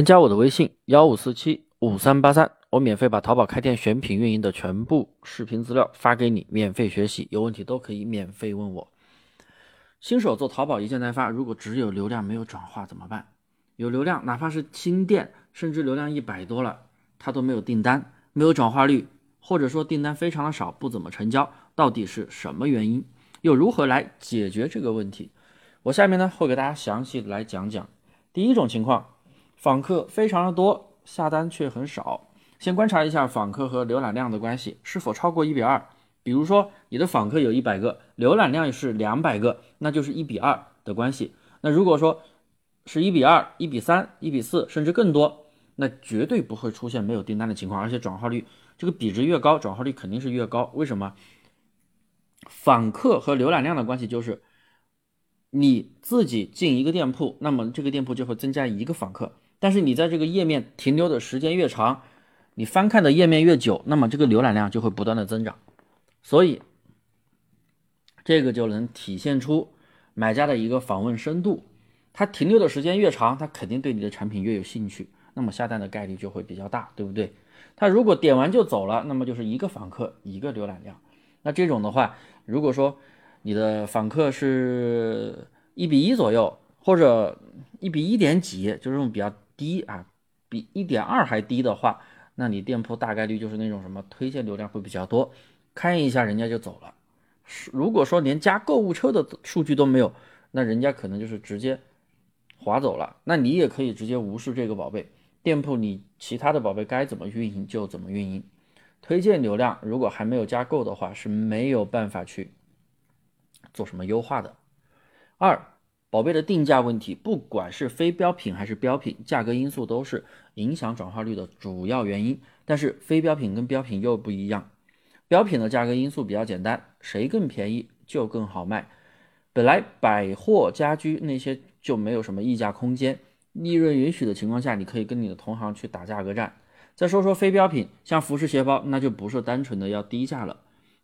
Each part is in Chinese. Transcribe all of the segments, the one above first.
添加我的微信幺五四七五三八三，我免费把淘宝开店选品运营的全部视频资料发给你，免费学习，有问题都可以免费问我。新手做淘宝一件代发，如果只有流量没有转化怎么办？有流量，哪怕是新店，甚至流量一百多了，他都没有订单，没有转化率，或者说订单非常的少，不怎么成交，到底是什么原因？又如何来解决这个问题？我下面呢会给大家详细的来讲讲。第一种情况。访客非常的多，下单却很少。先观察一下访客和浏览量的关系是否超过一比二。比如说，你的访客有一百个，浏览量是两百个，那就是一比二的关系。那如果说是一比二、一比三、一比四，甚至更多，那绝对不会出现没有订单的情况，而且转化率这个比值越高，转化率肯定是越高。为什么？访客和浏览量的关系就是你自己进一个店铺，那么这个店铺就会增加一个访客。但是你在这个页面停留的时间越长，你翻看的页面越久，那么这个浏览量就会不断的增长，所以这个就能体现出买家的一个访问深度。他停留的时间越长，他肯定对你的产品越有兴趣，那么下单的概率就会比较大，对不对？他如果点完就走了，那么就是一个访客一个浏览量。那这种的话，如果说你的访客是一比一左右，或者一比一点几，就这种比较。低啊，比一点二还低的话，那你店铺大概率就是那种什么推荐流量会比较多，看一下人家就走了。如果说连加购物车的数据都没有，那人家可能就是直接划走了。那你也可以直接无视这个宝贝店铺，你其他的宝贝该怎么运营就怎么运营。推荐流量如果还没有加购的话，是没有办法去做什么优化的。二。宝贝的定价问题，不管是非标品还是标品，价格因素都是影响转化率的主要原因。但是非标品跟标品又不一样，标品的价格因素比较简单，谁更便宜就更好卖。本来百货家居那些就没有什么溢价空间，利润允许的情况下，你可以跟你的同行去打价格战。再说说非标品，像服饰鞋包，那就不是单纯的要低价了。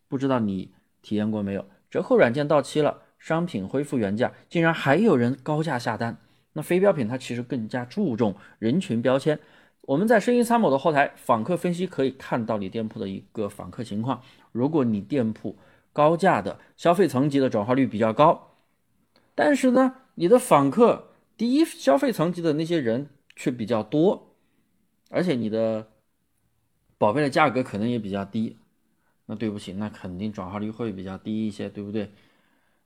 不知道你体验过没有？折扣软件到期了。商品恢复原价，竟然还有人高价下单。那非标品它其实更加注重人群标签。我们在生意参谋的后台访客分析可以看到你店铺的一个访客情况。如果你店铺高价的消费层级的转化率比较高，但是呢，你的访客低消费层级的那些人却比较多，而且你的宝贝的价格可能也比较低，那对不起，那肯定转化率会比较低一些，对不对？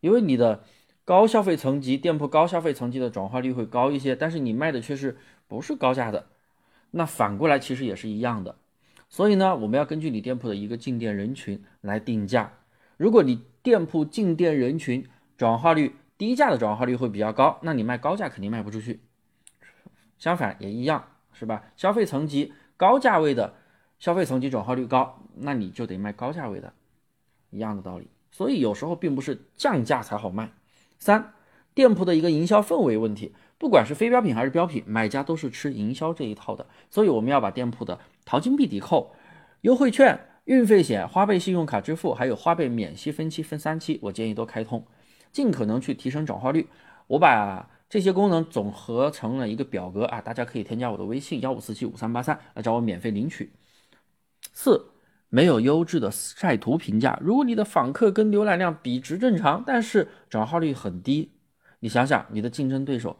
因为你的高消费层级店铺高消费层级的转化率会高一些，但是你卖的却是不是高价的，那反过来其实也是一样的。所以呢，我们要根据你店铺的一个进店人群来定价。如果你店铺进店人群转化率低价的转化率会比较高，那你卖高价肯定卖不出去。相反也一样，是吧？消费层级高价位的消费层级转化率高，那你就得卖高价位的，一样的道理。所以有时候并不是降价才好卖。三，店铺的一个营销氛围问题，不管是非标品还是标品，买家都是吃营销这一套的。所以我们要把店铺的淘金币抵扣、优惠券、运费险、花呗信用卡支付，还有花呗免息分期分三期，我建议都开通，尽可能去提升转化率。我把这些功能总合成了一个表格啊，大家可以添加我的微信幺五四七五三八三来找我免费领取。四。没有优质的晒图评价。如果你的访客跟浏览量比值正常，但是转化率很低，你想想你的竞争对手，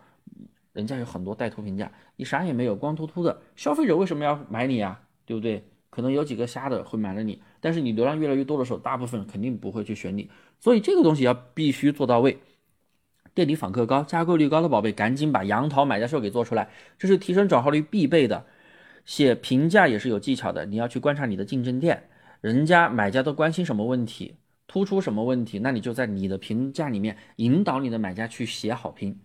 人家有很多带图评价，你啥也没有，光秃秃的，消费者为什么要买你啊？对不对？可能有几个瞎的会买了你，但是你流量越来越多的时候，大部分肯定不会去选你。所以这个东西要必须做到位。店里访客高、加购率高的宝贝，赶紧把杨桃买家秀给做出来，这是提升转化率必备的。写评价也是有技巧的，你要去观察你的竞争店，人家买家都关心什么问题，突出什么问题，那你就在你的评价里面引导你的买家去写好评，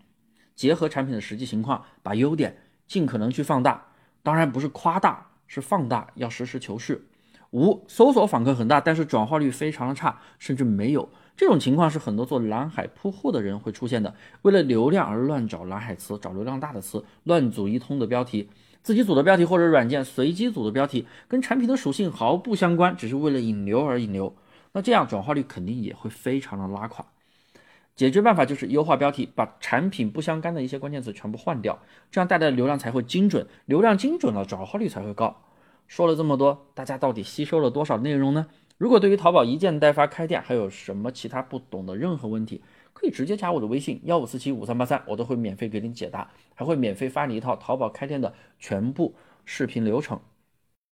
结合产品的实际情况，把优点尽可能去放大，当然不是夸大，是放大，要实事求是。五，搜索访客很大，但是转化率非常的差，甚至没有，这种情况是很多做蓝海铺货的人会出现的，为了流量而乱找蓝海词，找流量大的词，乱组一通的标题。自己组的标题或者软件随机组的标题，跟产品的属性毫不相关，只是为了引流而引流，那这样转化率肯定也会非常的拉垮。解决办法就是优化标题，把产品不相干的一些关键词全部换掉，这样带来的流量才会精准，流量精准了，转化率才会高。说了这么多，大家到底吸收了多少内容呢？如果对于淘宝一件代发开店还有什么其他不懂的任何问题，可以直接加我的微信幺五四七五三八三，我都会免费给你解答，还会免费发你一套淘宝开店的全部视频流程。